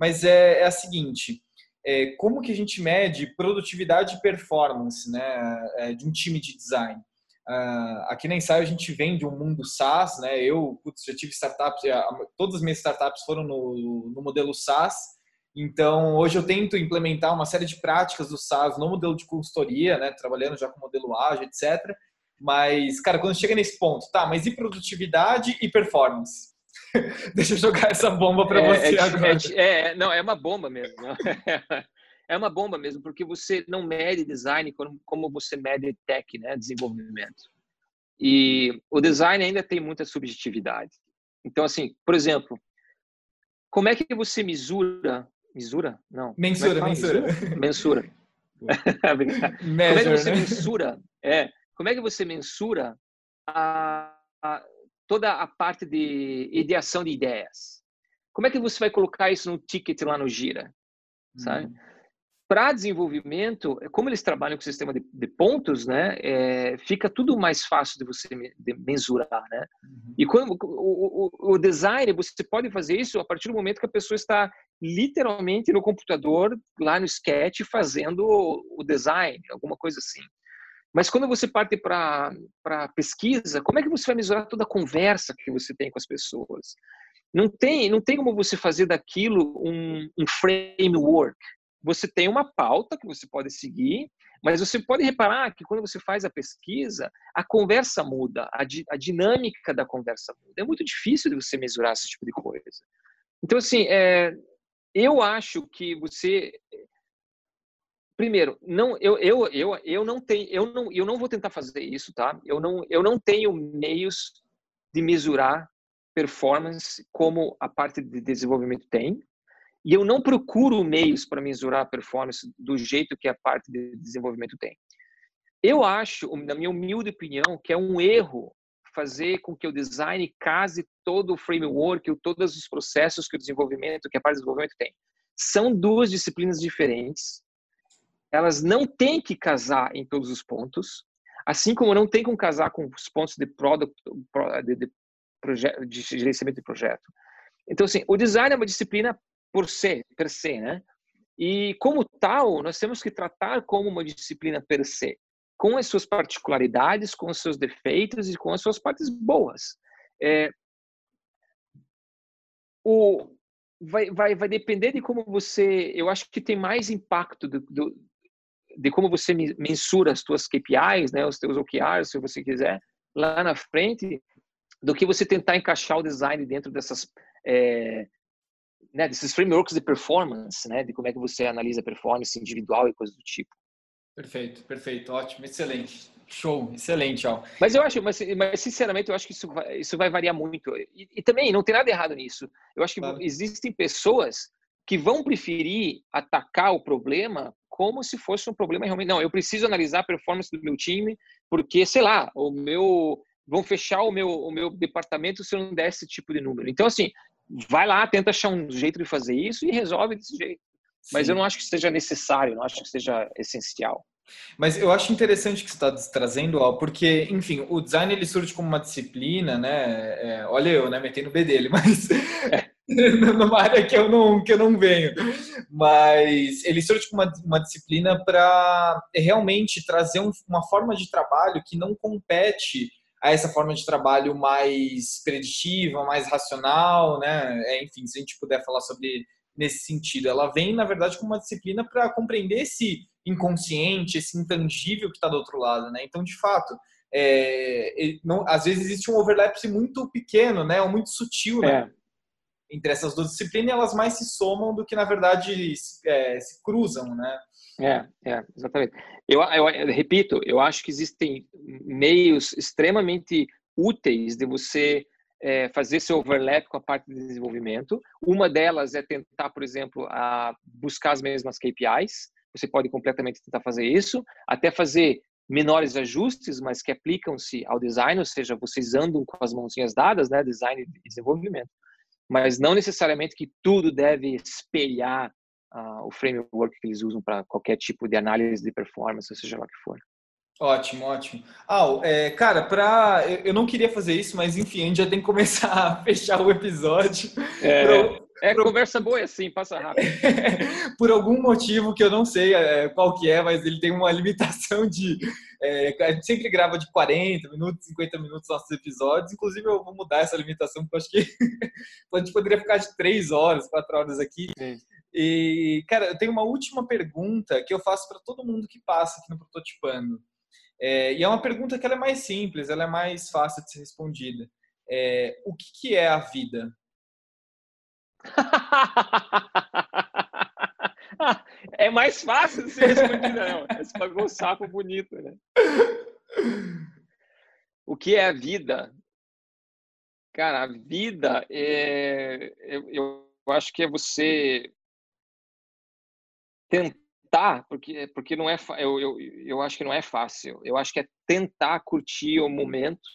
mas é, é a seguinte, é, como que a gente mede produtividade e performance né, é, de um time de design? Uh, aqui na Ensaio a gente vem de um mundo SaaS, né? Eu putz, já tive startups, todas as minhas startups foram no, no, modelo SaaS. Então hoje eu tento implementar uma série de práticas do SaaS no modelo de consultoria, né? Trabalhando já com modelo ágil, etc. Mas, cara, quando chega nesse ponto, tá? Mas e produtividade e performance? Deixa eu jogar essa bomba para é, você é, agora. É, é, não, é uma bomba mesmo. é uma bomba mesmo, porque você não mede design como você mede tech, né, desenvolvimento. E o design ainda tem muita subjetividade. Então, assim, por exemplo, como é que você mesura? Mesura? Não. É mensura, é mensura. Mensura. como é que você né? mensura? É, como é que você mensura a, a, toda a parte de ideação de ideias? Como é que você vai colocar isso no ticket lá no Gira? Sabe? Hum para desenvolvimento, como eles trabalham com o sistema de, de pontos, né, é, fica tudo mais fácil de você de mensurar, né? Uhum. E quando o, o, o, design, você pode fazer isso a partir do momento que a pessoa está literalmente no computador, lá no Sketch, fazendo o, o design, alguma coisa assim. Mas quando você parte para pesquisa, como é que você vai mesurar toda a conversa que você tem com as pessoas? Não tem, não tem como você fazer daquilo um, um framework, você tem uma pauta que você pode seguir, mas você pode reparar que quando você faz a pesquisa, a conversa muda, a, di, a dinâmica da conversa muda. É muito difícil de você mesurar esse tipo de coisa. Então, assim, é, eu acho que você primeiro, não, eu, eu, eu, eu não tenho, eu não, eu não vou tentar fazer isso, tá? Eu não, eu não tenho meios de mesurar performance como a parte de desenvolvimento tem. E eu não procuro meios para mensurar a performance do jeito que a parte de desenvolvimento tem. Eu acho, na minha humilde opinião, que é um erro fazer com que o design case todo o framework, todos os processos que o desenvolvimento, que a parte de desenvolvimento tem. São duas disciplinas diferentes. Elas não têm que casar em todos os pontos, assim como não tem que casar com os pontos de product, de, de, de gerenciamento de projeto. Então, assim, o design é uma disciplina por se, per se, né? E como tal, nós temos que tratar como uma disciplina per se, com as suas particularidades, com os seus defeitos e com as suas partes boas. É, o, vai, vai, vai depender de como você. Eu acho que tem mais impacto do, do, de como você mensura as suas KPIs, né, os seus OKRs, se você quiser, lá na frente, do que você tentar encaixar o design dentro dessas é, né, desses frameworks de performance, né, de como é que você analisa performance individual e coisas do tipo. Perfeito, perfeito, ótimo, excelente. Show, excelente, ó. Mas eu acho, mas, mas sinceramente, eu acho que isso vai, isso vai variar muito. E, e também não tem nada errado nisso. Eu acho que claro. existem pessoas que vão preferir atacar o problema como se fosse um problema realmente. Não, eu preciso analisar a performance do meu time, porque, sei lá, o meu. Vão fechar o meu, o meu departamento se eu não der esse tipo de número. Então, assim, vai lá, tenta achar um jeito de fazer isso e resolve desse jeito. Sim. Mas eu não acho que seja necessário, não acho que seja essencial. Mas eu acho interessante que você está trazendo, ó, porque, enfim, o design ele surge como uma disciplina, né? É, olha eu, né? Metendo o B dele, mas é. numa área que eu não que eu não venho. Mas ele surge como uma, uma disciplina para realmente trazer um, uma forma de trabalho que não compete a essa forma de trabalho mais preditiva, mais racional, né? É, enfim, se a gente puder falar sobre nesse sentido, ela vem na verdade como uma disciplina para compreender esse inconsciente, esse intangível que está do outro lado, né? Então, de fato, é, não, às vezes existe um overlap muito pequeno, né? Ou muito sutil, né? É. Entre essas duas disciplinas, elas mais se somam do que na verdade é, se cruzam, né? É, é, exatamente. Eu, eu, eu, repito, eu acho que existem meios extremamente úteis de você é, fazer seu overlap com a parte de desenvolvimento. Uma delas é tentar, por exemplo, a buscar as mesmas KPIs. Você pode completamente tentar fazer isso, até fazer menores ajustes, mas que aplicam-se ao design, ou seja, vocês andam com as mãozinhas dadas, né, design e desenvolvimento. Mas não necessariamente que tudo deve espelhar uh, o framework que eles usam para qualquer tipo de análise de performance, seja lá o que for. Ótimo, ótimo. Ah, é, cara, pra, eu não queria fazer isso, mas enfim, a gente já tem que começar a fechar o episódio. É, Pro, é pro... conversa boa é assim, passa rápido. Por algum motivo que eu não sei é, qual que é, mas ele tem uma limitação de... É, a gente sempre grava de 40 minutos, 50 minutos nossos episódios. Inclusive, eu vou mudar essa limitação, porque eu acho que a gente poderia ficar de 3 horas, 4 horas aqui. E, cara, eu tenho uma última pergunta que eu faço para todo mundo que passa aqui no Prototipando. É, e é uma pergunta que é mais simples, ela é mais fácil de ser respondida. É, o que, que é a vida? é mais fácil de ser respondida, não. Você pagou um sapo bonito, né? O que é a vida? Cara, a vida é. Eu, eu acho que é você tentar, porque, porque não é, eu, eu, eu acho que não é fácil. Eu acho que é tentar curtir o momento.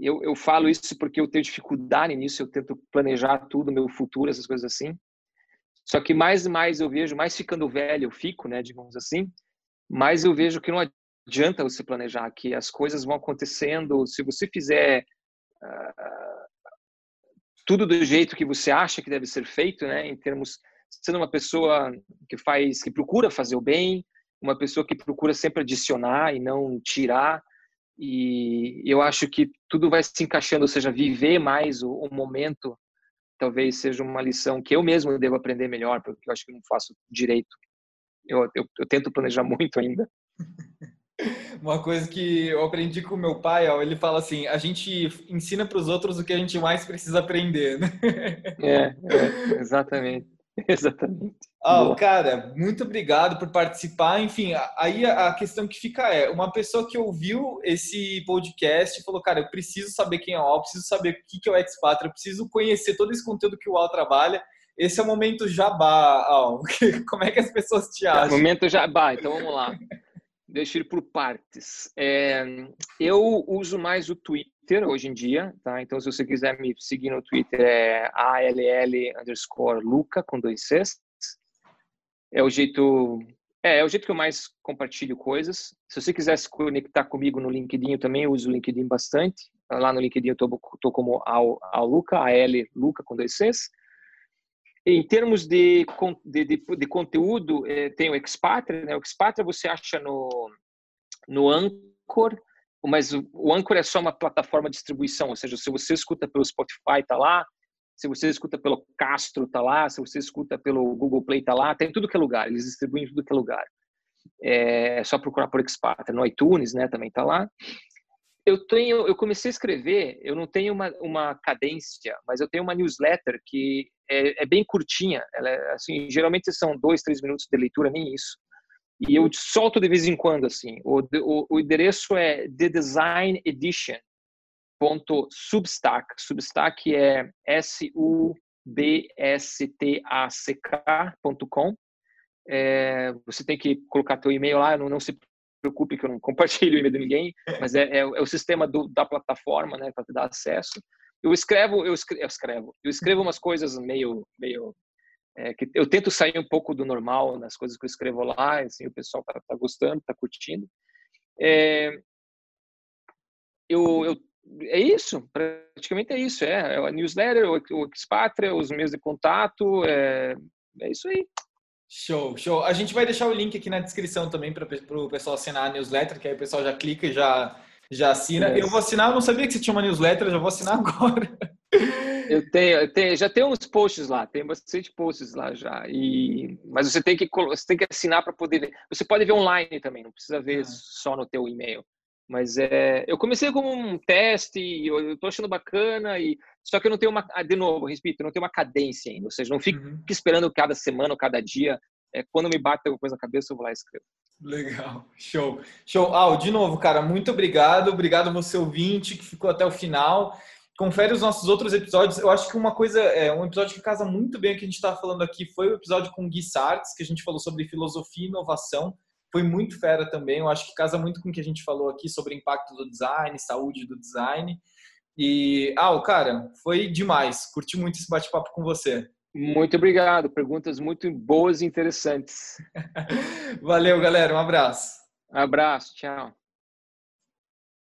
Eu, eu falo isso porque eu tenho dificuldade nisso, eu tento planejar tudo, meu futuro, essas coisas assim. Só que mais e mais eu vejo, mais ficando velho eu fico, né, digamos assim, mais eu vejo que não adianta você planejar, que as coisas vão acontecendo. Se você fizer uh, tudo do jeito que você acha que deve ser feito, né, em termos sendo uma pessoa que faz, que procura fazer o bem, uma pessoa que procura sempre adicionar e não tirar. E eu acho que tudo vai se encaixando, ou seja, viver mais o, o momento talvez seja uma lição que eu mesmo devo aprender melhor, porque eu acho que não faço direito. Eu, eu, eu tento planejar muito ainda. Uma coisa que eu aprendi com meu pai, ó, ele fala assim: a gente ensina para os outros o que a gente mais precisa aprender, né? É, é exatamente. Exatamente. Oh, cara, muito obrigado por participar. Enfim, aí a questão que fica é: uma pessoa que ouviu esse podcast falou, cara, eu preciso saber quem é o Al, preciso saber o que é o Expat, eu preciso conhecer todo esse conteúdo que o Al trabalha. Esse é o momento jabá, Al. Como é que as pessoas te acham? É o momento jabá, então vamos lá. Deixa eu ir por partes. É, eu uso mais o Twitter hoje em dia, tá? Então, se você quiser me seguir no Twitter, é ALL underscore Luca, com dois Cs. É o jeito... É, é o jeito que eu mais compartilho coisas. Se você quiser se conectar comigo no LinkedIn, eu também uso o LinkedIn bastante. Lá no LinkedIn eu tô, tô como Al, Al Luca, Luca, com dois Cs. Em termos de, de, de, de conteúdo, é, tem o Expatria, né? O Expatria você acha no, no Anchor, mas o Anchor é só uma plataforma de distribuição, ou seja, se você escuta pelo Spotify, tá lá, se você escuta pelo Castro, tá lá, se você escuta pelo Google Play, tá lá, tem tudo que é lugar, eles distribuem tudo que é lugar. É só procurar por Expatria, no iTunes, né, também tá lá eu tenho, eu comecei a escrever, eu não tenho uma, uma cadência, mas eu tenho uma newsletter que é, é bem curtinha, ela é, assim, geralmente são dois, três minutos de leitura, nem isso. E eu solto de vez em quando, assim. O, o, o endereço é The. Ponto Substack. Substack é S-U-B-S-T-A-C-K.com. É, você tem que colocar teu e-mail lá, não, não se preocupe que eu não compartilho o e-mail de ninguém, mas é, é, é o sistema do, da plataforma, né, para te dar acesso. Eu escrevo, eu escrevo, eu escrevo, eu escrevo umas coisas meio, meio é, que eu tento sair um pouco do normal nas coisas que eu escrevo lá, assim, o pessoal tá, tá gostando, tá curtindo. É, eu, eu, é isso, praticamente é isso, é, é a newsletter, o, o Expatria, os meios de contato, é, é isso aí. Show, show. A gente vai deixar o link aqui na descrição também para o pessoal assinar a newsletter, que aí o pessoal já clica e já, já assina. Eu vou assinar, eu não sabia que você tinha uma newsletter, já vou assinar agora. Eu tenho, eu tenho, já tem uns posts lá, tem bastante posts lá já. E, mas você tem que você tem que assinar para poder ver. Você pode ver online também, não precisa ver ah. só no teu e-mail. Mas é, eu comecei como um teste, eu estou achando bacana e só que eu não tenho uma, ah, de novo, respeito, eu não tenho uma cadência ainda, ou seja, não fico uhum. esperando cada semana ou cada dia. É, quando me bate alguma coisa na cabeça, eu vou lá e escrevo. Legal, show, show. Al, de novo, cara, muito obrigado, obrigado você ouvinte que ficou até o final. Confere os nossos outros episódios. Eu acho que uma coisa, é um episódio que casa muito bem o que a gente está falando aqui foi o episódio com Gui Sartes, que a gente falou sobre filosofia e inovação. Foi muito fera também. Eu acho que casa muito com o que a gente falou aqui sobre impacto do design, saúde do design. E, ah, cara, foi demais. Curti muito esse bate-papo com você. Muito obrigado. Perguntas muito boas e interessantes. Valeu, galera. Um abraço. Abraço. Tchau.